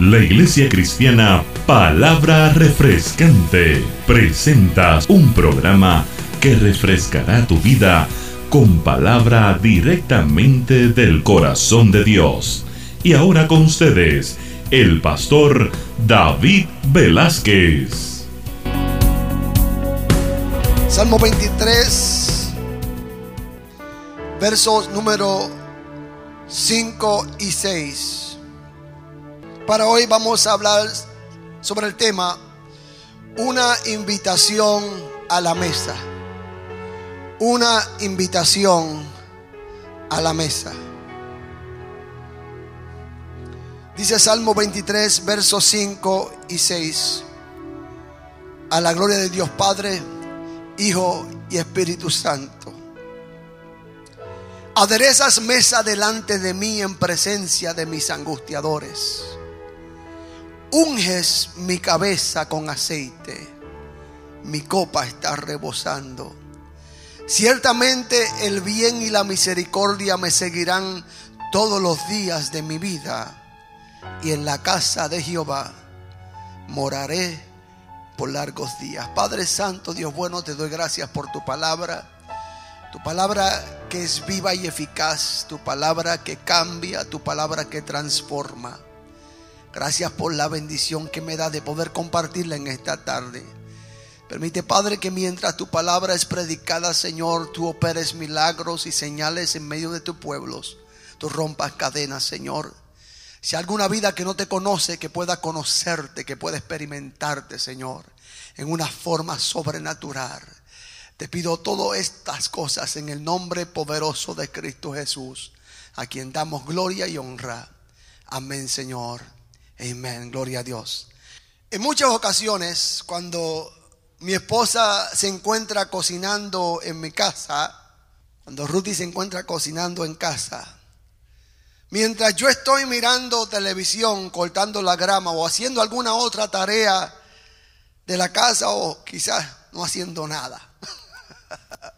La Iglesia Cristiana Palabra Refrescante presenta un programa que refrescará tu vida con palabra directamente del corazón de Dios. Y ahora con ustedes, el pastor David Velázquez. Salmo 23, versos número 5 y 6. Para hoy vamos a hablar sobre el tema una invitación a la mesa. Una invitación a la mesa. Dice Salmo 23, versos 5 y 6. A la gloria de Dios Padre, Hijo y Espíritu Santo. Aderezas mesa delante de mí en presencia de mis angustiadores unges mi cabeza con aceite, mi copa está rebosando. Ciertamente el bien y la misericordia me seguirán todos los días de mi vida, y en la casa de Jehová moraré por largos días. Padre Santo, Dios bueno, te doy gracias por tu palabra. Tu palabra que es viva y eficaz, tu palabra que cambia, tu palabra que transforma. Gracias por la bendición que me da de poder compartirla en esta tarde. Permite, Padre, que mientras tu palabra es predicada, Señor, tú operes milagros y señales en medio de tus pueblos. Tú rompas cadenas, Señor. Si alguna vida que no te conoce, que pueda conocerte, que pueda experimentarte, Señor, en una forma sobrenatural. Te pido todas estas cosas en el nombre poderoso de Cristo Jesús, a quien damos gloria y honra. Amén, Señor. Amén, gloria a Dios. En muchas ocasiones, cuando mi esposa se encuentra cocinando en mi casa, cuando Ruthie se encuentra cocinando en casa, mientras yo estoy mirando televisión, cortando la grama o haciendo alguna otra tarea de la casa o quizás no haciendo nada.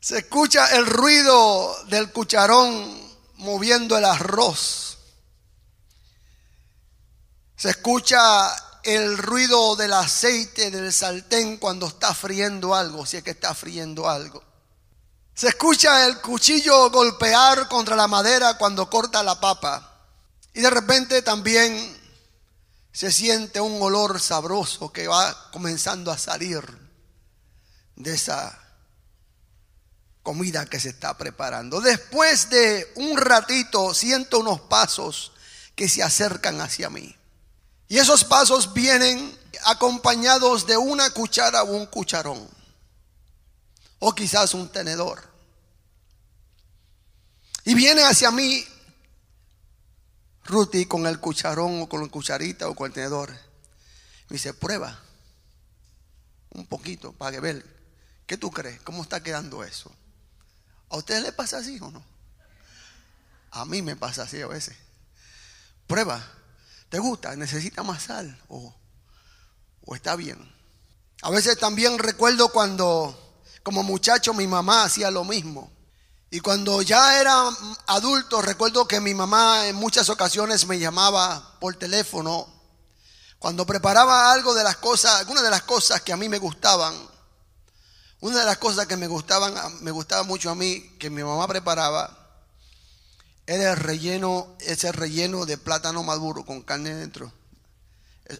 Se escucha el ruido del cucharón moviendo el arroz se escucha el ruido del aceite del sartén cuando está friendo algo, si es que está friendo algo. Se escucha el cuchillo golpear contra la madera cuando corta la papa. Y de repente también se siente un olor sabroso que va comenzando a salir de esa comida que se está preparando. Después de un ratito siento unos pasos que se acercan hacia mí. Y esos pasos vienen acompañados de una cuchara o un cucharón. O quizás un tenedor. Y viene hacia mí Ruti con el cucharón o con la cucharita o con el tenedor. Me dice, prueba un poquito para que ver. ¿Qué tú crees? ¿Cómo está quedando eso? ¿A ustedes les pasa así o no? A mí me pasa así a veces. Prueba. ¿Te gusta? ¿Necesita más sal? ¿O, está bien? A veces también recuerdo cuando como muchacho mi mamá hacía lo mismo. Y cuando ya era adulto, recuerdo que mi mamá en muchas ocasiones me llamaba por teléfono cuando preparaba algo de las cosas, algunas de las cosas que a mí me gustaban. Una de las cosas que me gustaban, me gustaba mucho a mí, que mi mamá preparaba, era el relleno, ese relleno de plátano maduro con carne dentro.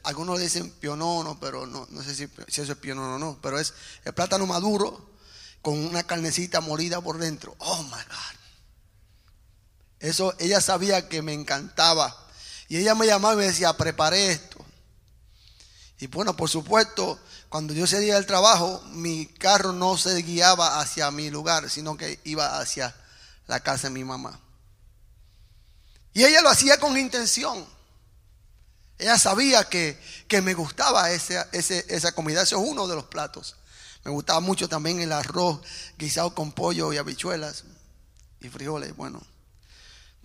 Algunos dicen pionono, pero no, no sé si, si, eso es pionono o no, pero es el plátano maduro con una carnecita morida por dentro. Oh my God. Eso, ella sabía que me encantaba. Y ella me llamaba y me decía, preparé esto. Y bueno, por supuesto, cuando yo salía del trabajo, mi carro no se guiaba hacia mi lugar, sino que iba hacia la casa de mi mamá. Y ella lo hacía con intención. Ella sabía que, me gustaba ese, esa comida. Ese es uno de los platos. Me gustaba mucho también el arroz guisado con pollo y habichuelas y frijoles. Bueno,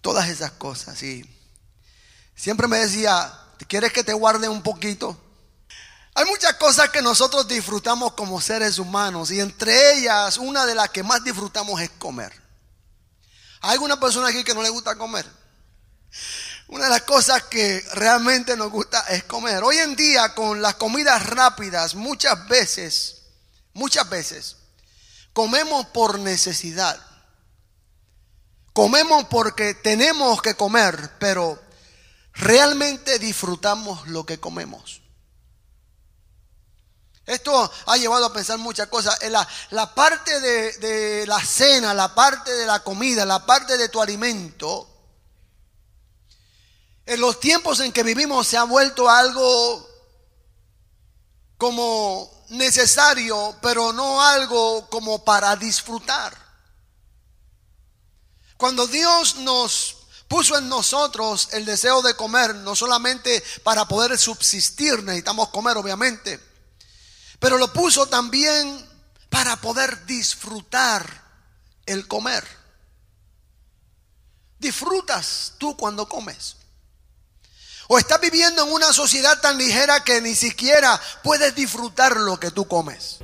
todas esas cosas. Y siempre me decía, ¿quieres que te guarde un poquito? Hay muchas cosas que nosotros disfrutamos como seres humanos y entre ellas una de las que más disfrutamos es comer. ¿Hay alguna persona aquí que no le gusta comer? Una de las cosas que realmente nos gusta es comer. Hoy en día con las comidas rápidas muchas veces, muchas veces, comemos por necesidad. Comemos porque tenemos que comer, pero realmente disfrutamos lo que comemos. Esto ha llevado a pensar muchas cosas. La, la parte de, de la cena, la parte de la comida, la parte de tu alimento, en los tiempos en que vivimos se ha vuelto algo como necesario, pero no algo como para disfrutar. Cuando Dios nos puso en nosotros el deseo de comer, no solamente para poder subsistir, necesitamos comer obviamente, pero lo puso también para poder disfrutar el comer. Disfrutas tú cuando comes. O estás viviendo en una sociedad tan ligera que ni siquiera puedes disfrutar lo que tú comes.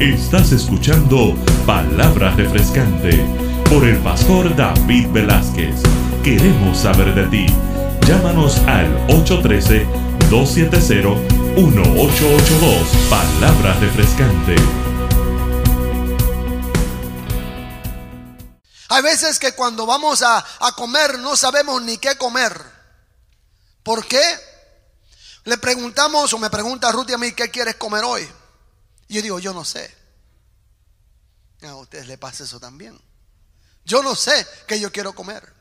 Estás escuchando Palabra Refrescante por el pastor David Velázquez. Queremos saber de ti. Llámanos al 813-270-1882. Palabra Refrescante. Hay veces que cuando vamos a, comer no sabemos ni qué comer. ¿Por qué? Le preguntamos o me pregunta Ruth y a mí, ¿qué quieres comer hoy? Y yo digo, yo no sé. A ustedes les pasa eso también. Yo no sé qué yo quiero comer.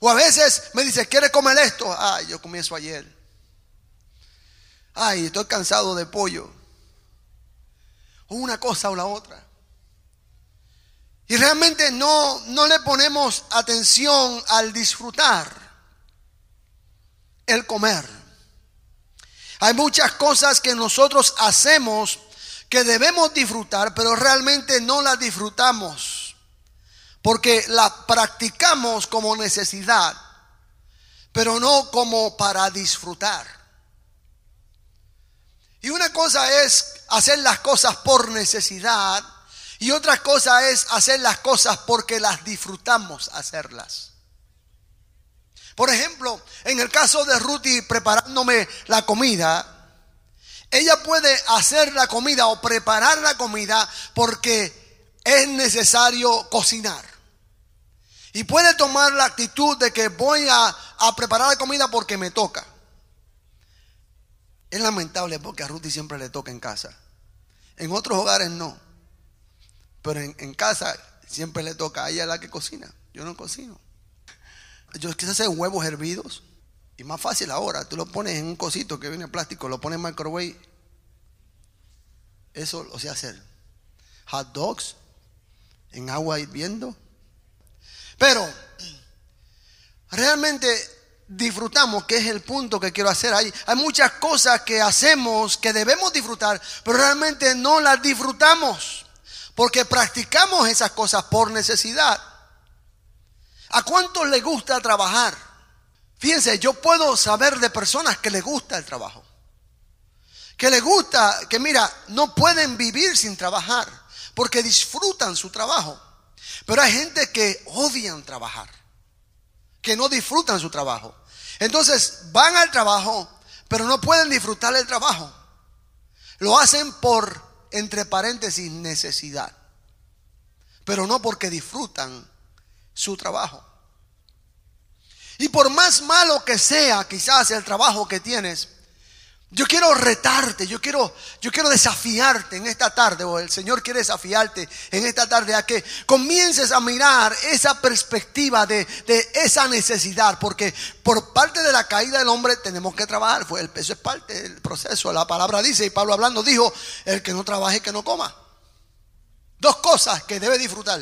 O a veces me dice, ¿quieres comer esto? Ay, yo comí eso ayer. Ay, estoy cansado de pollo. O una cosa o la otra. Y realmente no, no le ponemos atención al disfrutar el comer. Hay muchas cosas que nosotros hacemos que debemos disfrutar, pero realmente no las disfrutamos. Porque las practicamos como necesidad, pero no como para disfrutar. Y una cosa es hacer las cosas por necesidad y otra cosa es hacer las cosas porque las disfrutamos hacerlas. Por ejemplo, en el caso de Ruthie preparándome la comida, ella puede hacer la comida o preparar la comida porque es necesario cocinar. Y puede tomar la actitud de que voy a, a preparar la comida porque me toca. Es lamentable porque a Ruthie siempre le toca en casa. En otros hogares no. Pero en, casa siempre le toca a ella la que cocina. Yo no cocino. Yo quise hacer huevos hervidos. Y más fácil ahora, tú lo pones en un cosito que viene en plástico, lo pones en microwave. Eso lo sé hacer. Hot dogs en agua hirviendo. Pero realmente disfrutamos, que es el punto que quiero hacer ahí. Hay muchas cosas que hacemos que debemos disfrutar, pero realmente no las disfrutamos. Porque practicamos esas cosas por necesidad. ¿A cuántos le gusta trabajar? Fíjense, yo puedo saber de personas que les gusta el trabajo. Que les gusta, que mira, no pueden vivir sin trabajar porque disfrutan su trabajo. Pero hay gente que odian trabajar, que no disfrutan su trabajo. Entonces van al trabajo, pero no pueden disfrutar el trabajo. Lo hacen por entre paréntesis, necesidad, pero no porque disfrutan su trabajo. Y por más malo que sea quizás el trabajo que tienes, yo quiero retarte, yo quiero, yo quiero desafiarte en esta tarde, o el Señor quiere desafiarte en esta tarde a que comiences a mirar esa perspectiva de, de, esa necesidad, porque por parte de la caída del hombre tenemos que trabajar, fue el peso es parte del proceso, la palabra dice, y Pablo hablando dijo, el que no trabaje, que no coma. Dos cosas que debe disfrutar,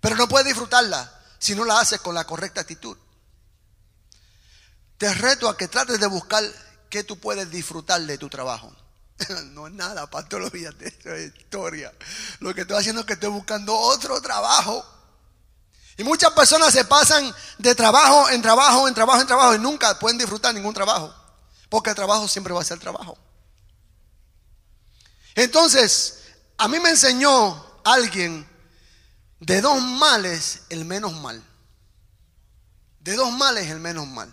pero no puede disfrutarla si no la haces con la correcta actitud. Te reto a que trates de buscar ¿qué tú puedes disfrutar de tu trabajo? No es nada, eso es historia. Lo que estoy haciendo es que estoy buscando otro trabajo. Y muchas personas se pasan de trabajo en trabajo, en trabajo, en trabajo y nunca pueden disfrutar ningún trabajo. Porque el trabajo siempre va a ser trabajo. Entonces, a mí me enseñó alguien de dos males el menos mal. De dos males el menos mal.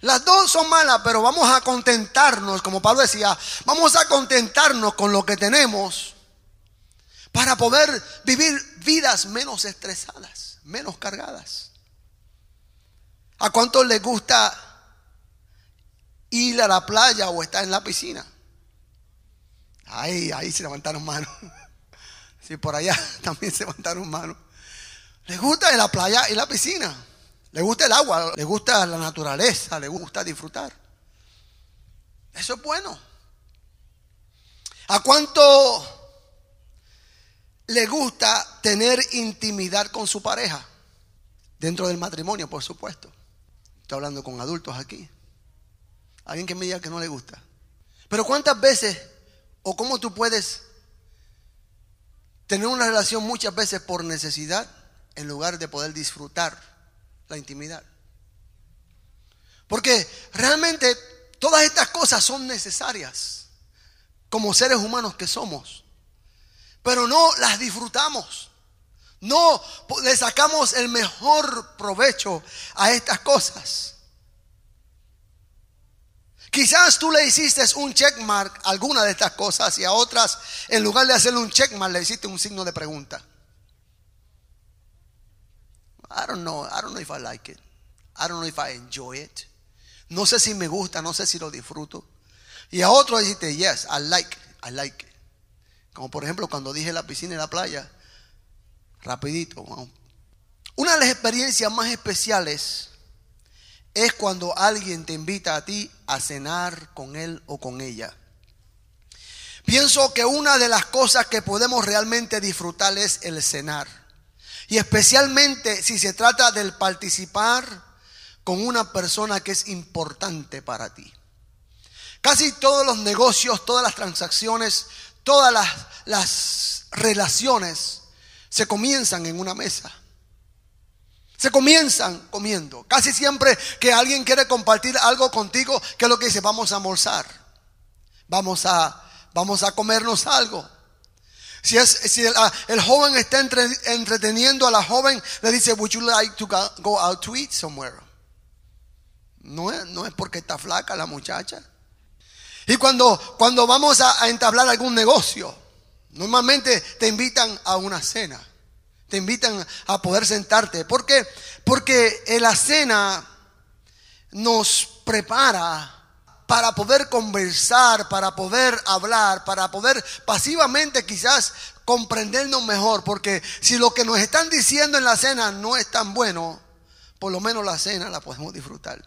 Las dos son malas, pero vamos a contentarnos, como Pablo decía, vamos a contentarnos con lo que tenemos para poder vivir vidas menos estresadas, menos cargadas. ¿A cuántos les gusta ir a la playa o estar en la piscina? Ahí, ahí se levantaron manos. Sí, por allá también se levantaron manos. Les gusta la playa y la piscina. Le gusta el agua, le gusta la naturaleza, le gusta disfrutar. Eso es bueno. ¿A cuánto le gusta tener intimidad con su pareja? Dentro del matrimonio, por supuesto. Estoy hablando con adultos aquí. Alguien que me diga que no le gusta. Pero ¿cuántas veces o cómo tú puedes tener una relación muchas veces por necesidad en lugar de poder disfrutar la intimidad. Porque realmente todas estas cosas son necesarias como seres humanos que somos. Pero no las disfrutamos. No le sacamos el mejor provecho a estas cosas. Quizás tú le hiciste un checkmark a alguna de estas cosas y a otras, en lugar de hacerle un checkmark, le hiciste un signo de pregunta. I don't know. I don't know if I like it. I don't know if I enjoy it. No sé si me gusta, no sé si lo disfruto. Y a otro dijiste, yes, I like I like it. Como por ejemplo cuando dije la piscina y la playa, rapidito. Una de las experiencias más especiales es cuando alguien te invita a ti a cenar con él o con ella. Pienso que una de las cosas que podemos realmente disfrutar es el cenar. Y especialmente si se trata del participar con una persona que es importante para ti. Casi todos los negocios, todas las transacciones, todas las, relaciones se comienzan en una mesa. Se comienzan comiendo. Casi siempre que alguien quiere compartir algo contigo, ¿qué es lo que dice? Vamos a almorzar. Vamos a, vamos a comernos algo. Si, es, si ah, el, joven está entreteniendo a la joven, le dice, would you like to go out to eat somewhere? No es, no es porque está flaca la muchacha. Y cuando, cuando vamos a, entablar algún negocio, normalmente te invitan a una cena. Te invitan a poder sentarte. ¿Por qué? Porque la cena nos prepara para poder conversar, para poder hablar, para poder pasivamente quizás comprendernos mejor. Porque si lo que nos están diciendo en la cena no es tan bueno, por lo menos la cena la podemos disfrutar.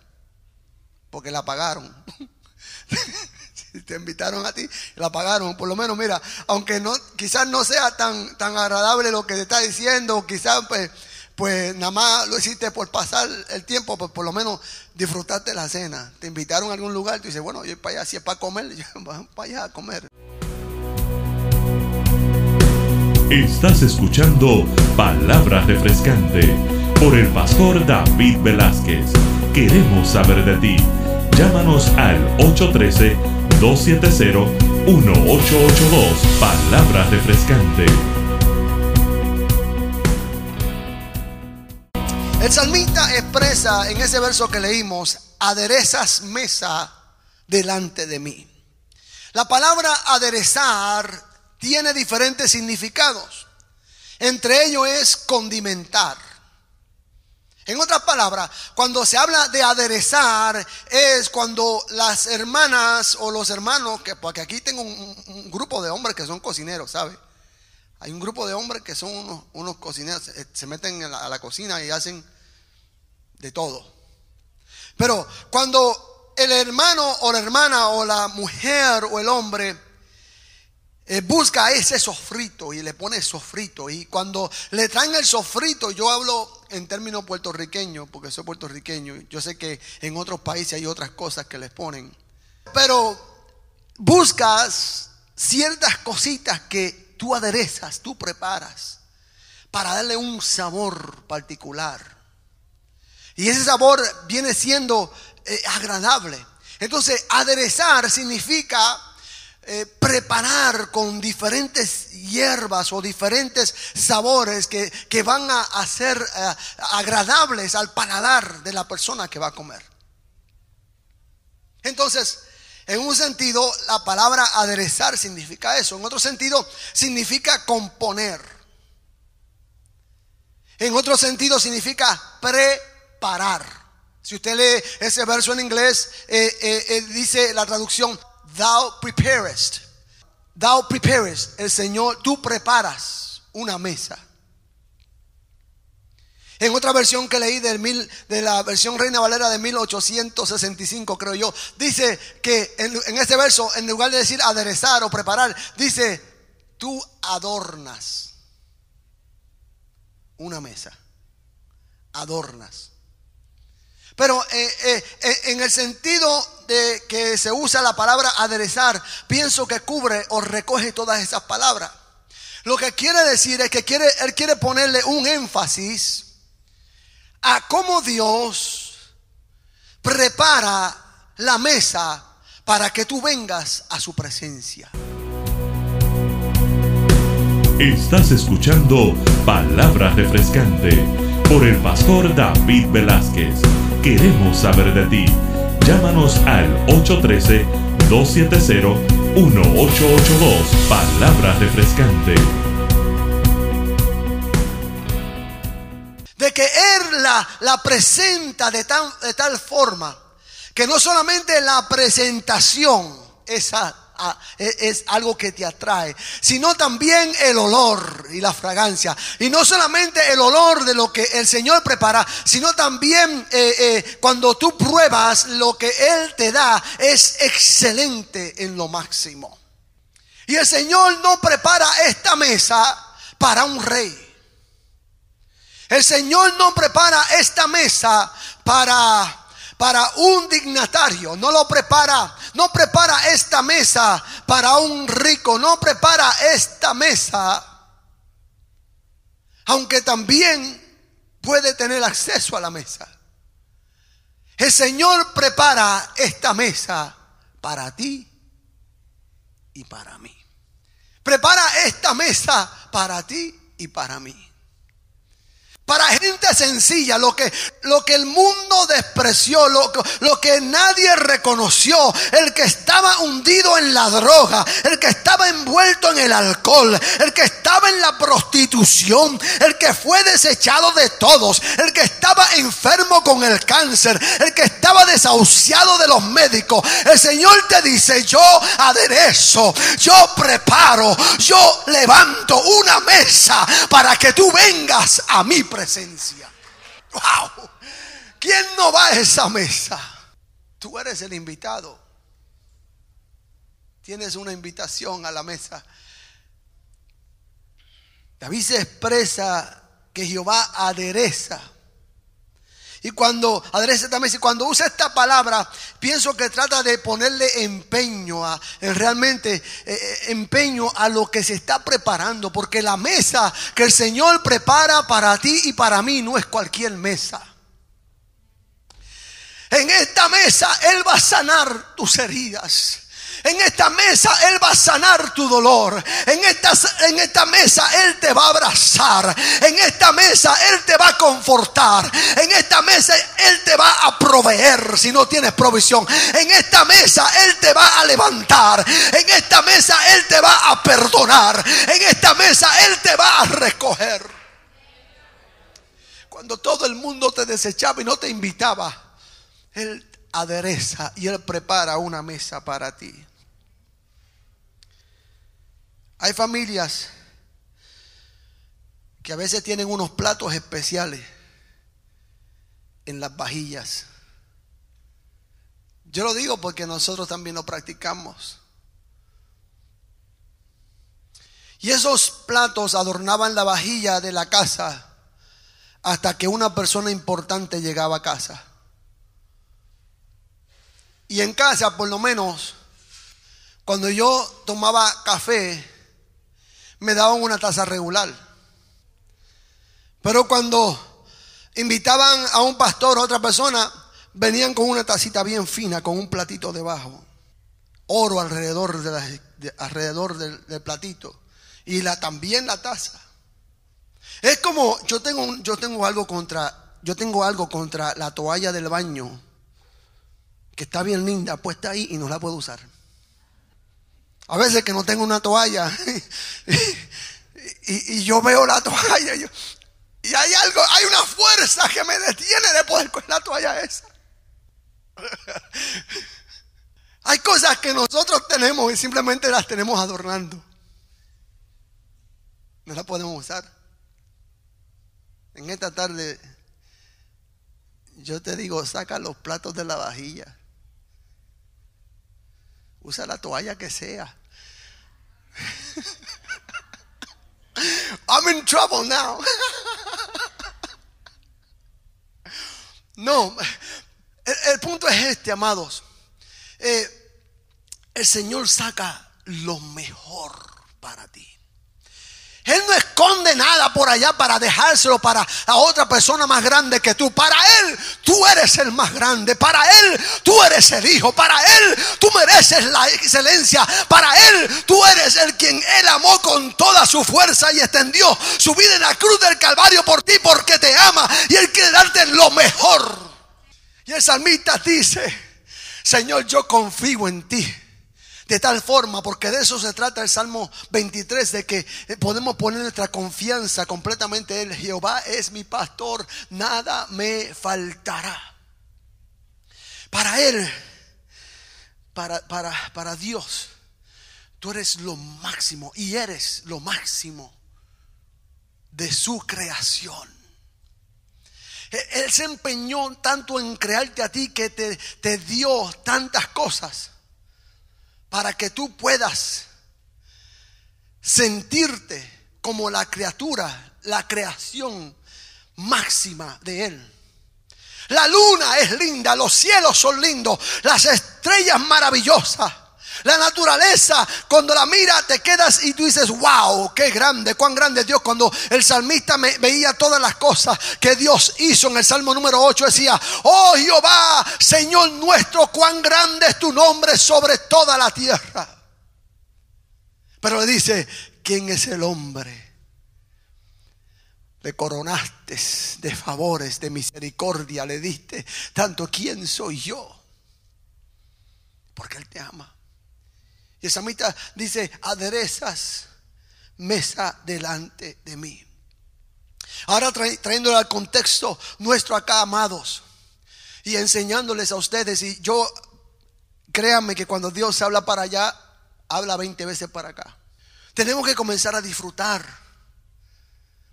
Porque la pagaron. te invitaron a ti, la pagaron. Por lo menos, mira, aunque no, quizás no sea tan, tan agradable lo que te está diciendo, quizás pues pues nada más lo hiciste por pasar el tiempo, pues por lo menos disfrutaste la cena. Te invitaron a algún lugar, tú dices, bueno, yo para allá, si es para comer, yo para allá a comer. Estás escuchando Palabras Refrescante por el pastor David Velázquez. Queremos saber de ti. Llámanos al 813-270-1882. Palabras Refrescante. El salmista expresa en ese verso que leímos, aderezas mesa delante de mí. La palabra aderezar tiene diferentes significados. Entre ellos es condimentar. En otras palabras, cuando se habla de aderezar es cuando las hermanas o los hermanos, que porque aquí tengo un, grupo de hombres que son cocineros, ¿sabe? Hay un grupo de hombres que son unos, cocineros, se, meten a la cocina y hacen de todo. Pero cuando el hermano o la hermana o la mujer o el hombre eh, busca ese sofrito y le pone sofrito y cuando le traen el sofrito, yo hablo en términos puertorriqueños porque soy puertorriqueño, yo sé que en otros países hay otras cosas que les ponen, pero buscas ciertas cositas que tú aderezas, tú preparas para darle un sabor particular. Y ese sabor viene siendo eh, agradable. Entonces, aderezar significa eh, preparar con diferentes hierbas o diferentes sabores que, van a, ser eh, agradables al paladar de la persona que va a comer. Entonces, en un sentido, la palabra aderezar significa eso. En otro sentido, significa componer. En otro sentido, significa preparar. Si usted lee ese verso en inglés, eh, dice la traducción, thou preparest. Thou preparest. El Señor, tú preparas una mesa. En otra versión que leí del mil, de la versión Reina Valera de 1865, creo yo, dice que en, en este verso, en lugar de decir aderezar o preparar, dice, tú adornas una mesa. Adornas. Pero eh, eh, eh, en el sentido de que se usa la palabra aderezar, pienso que cubre o recoge todas esas palabras. Lo que quiere decir es que él quiere ponerle un énfasis a cómo Dios prepara la mesa para que tú vengas a su presencia. Estás escuchando Palabra Refrescante por el pastor David Velázquez queremos saber de ti. Llámanos al 813-270-1882. Palabra refrescante. De que Él la, presenta de, de tal forma que no solamente la presentación esa es algo que te atrae, sino también el olor y la fragancia. Y no solamente el olor de lo que el Señor prepara, sino también eh, eh, cuando tú pruebas lo que Él te da es excelente en lo máximo. Y el Señor no prepara esta mesa para un rey. El Señor no prepara esta mesa para para un dignatario, no lo prepara, no prepara esta mesa para un rico, no prepara esta mesa, aunque también puede tener acceso a la mesa. El Señor prepara esta mesa para ti y para mí. Prepara esta mesa para ti y para mí. Para gente sencilla, lo que, lo que el mundo despreció, lo, lo, que nadie reconoció, el que estaba hundido en la droga, el que estaba envuelto en el alcohol, el que estaba en la prostitución, el que fue desechado de todos, el que estaba enfermo el cáncer, el que estaba desahuciado de los médicos. El Señor te dice, yo aderezo, yo preparo, yo levanto una mesa para que tú vengas a mí presencia. ¡Wow! ¿Quién no va a esa mesa? Tú eres el invitado. Tienes una invitación a la mesa. David se expresa que Jehová adereza y cuando adereza también, y cuando usa esta palabra, pienso que trata de ponerle empeño a realmente eh, eh, empeño a lo que se está preparando, porque la mesa que el Señor prepara para ti y para mí no es cualquier mesa. En esta mesa Él va a sanar tus heridas. En esta mesa Él va a sanar tu dolor. En esta, en esta mesa Él te va a abrazar. En esta mesa Él te va a confortar. En esta mesa Él te va a proveer si no tienes provisión. En esta mesa Él te va a levantar. En esta mesa Él te va a perdonar. En esta mesa Él te va a recoger. Cuando todo el mundo te desechaba y no te invitaba, Él adereza y Él prepara una mesa para ti. Hay familias que a veces tienen unos platos especiales en las vajillas. Yo lo digo porque nosotros también lo practicamos. Y esos platos adornaban la vajilla de la casa hasta que una persona importante llegaba a casa. Y en casa, por lo menos, cuando yo tomaba café, me daban una taza regular. Pero cuando invitaban a un pastor o a otra persona, venían con una tacita bien fina, con un platito debajo. oro alrededor, de alrededor del, platito y la, también la taza. Es como yo tengo, yo tengo algo contra, yo tengo algo contra la toalla del baño que está bien linda puesta ahí y no la puedo usar. A veces que no tengo una toalla y, yo veo la toalla y, y, hay algo, hay una fuerza que me detiene de poder con la toalla esa. Hay cosas que nosotros tenemos y simplemente las tenemos adornando. No las podemos usar. En esta tarde, yo te digo, saca los platos de la vajilla. Usa la toalla que sea. I'm in trouble now. no, el, punto es este, amados. Eh, el Señor saca lo mejor para ti. Él no esconde nada por allá para dejárselo para a otra persona más grande que tú. Para Él tú eres el más grande. Para Él tú eres el Hijo. Para Él tú mereces la excelencia. Para Él tú eres el quien Él amó con toda su fuerza y extendió su vida en la cruz del Calvario por ti porque te ama. Y Él quiere darte lo mejor. Y el salmista dice, Señor, yo confío en ti. De tal forma, porque de eso se trata el Salmo 23, de que podemos poner nuestra confianza completamente en Jehová es mi pastor, nada me faltará. Para Él, para, para, para Dios, tú eres lo máximo y eres lo máximo de su creación. E, él se empeñó tanto en crearte a ti que te, te dio tantas cosas para que tú puedas sentirte como la criatura, la creación máxima de Él. La luna es linda, los cielos son lindos, las estrellas maravillosas. La naturaleza, cuando la mira, te quedas y tú dices, wow, qué grande, cuán grande es Dios. Cuando el salmista me veía todas las cosas que Dios hizo en el Salmo número 8, decía, oh Jehová, Señor nuestro, cuán grande es tu nombre sobre toda la tierra. Pero le dice, ¿quién es el hombre? Le coronaste de favores, de misericordia, le diste tanto, ¿quién soy yo? Porque Él te ama. Y el samita dice, aderezas mesa delante de mí. Ahora trayéndolo al contexto nuestro acá, amados, y enseñándoles a ustedes, y yo, créanme que cuando Dios habla para allá, habla 20 veces para acá. Tenemos que comenzar a disfrutar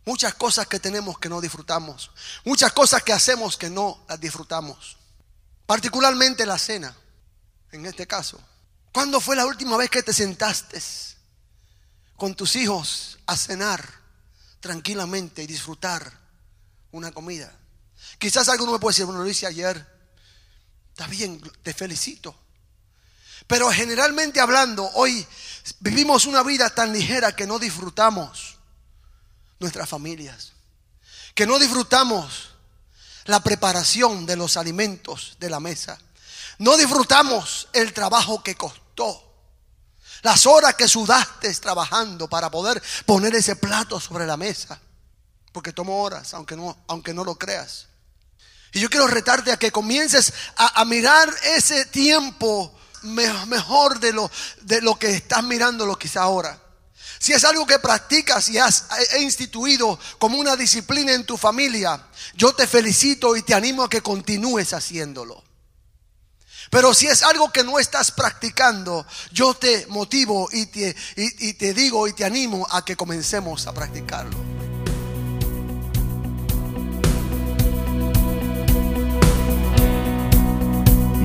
muchas cosas que tenemos que no disfrutamos, muchas cosas que hacemos que no las disfrutamos, particularmente la cena, en este caso. ¿Cuándo fue la última vez que te sentaste con tus hijos a cenar tranquilamente y disfrutar una comida? Quizás alguno me puede decir, bueno, lo hice ayer. Está bien, te felicito. Pero generalmente hablando, hoy vivimos una vida tan ligera que no disfrutamos nuestras familias, que no disfrutamos la preparación de los alimentos de la mesa. No disfrutamos el trabajo que costó las horas que sudaste trabajando para poder poner ese plato sobre la mesa. Porque tomó horas, aunque no, aunque no lo creas. Y yo quiero retarte a que comiences a, mirar ese tiempo mejor de lo, de lo que estás mirándolo quizá ahora. Si es algo que practicas y has instituido como una disciplina en tu familia, yo te felicito y te animo a que continúes haciéndolo. Pero si es algo que no estás practicando, yo te motivo y te, y, te digo y te animo a que comencemos a practicarlo.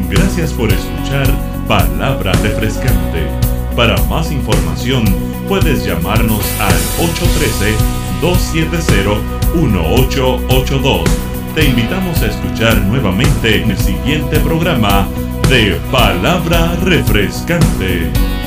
Gracias por escuchar Palabra Refrescante. Para más información puedes llamarnos al 813-270-1882. Te invitamos a escuchar nuevamente en el siguiente programa de palabra refrescante.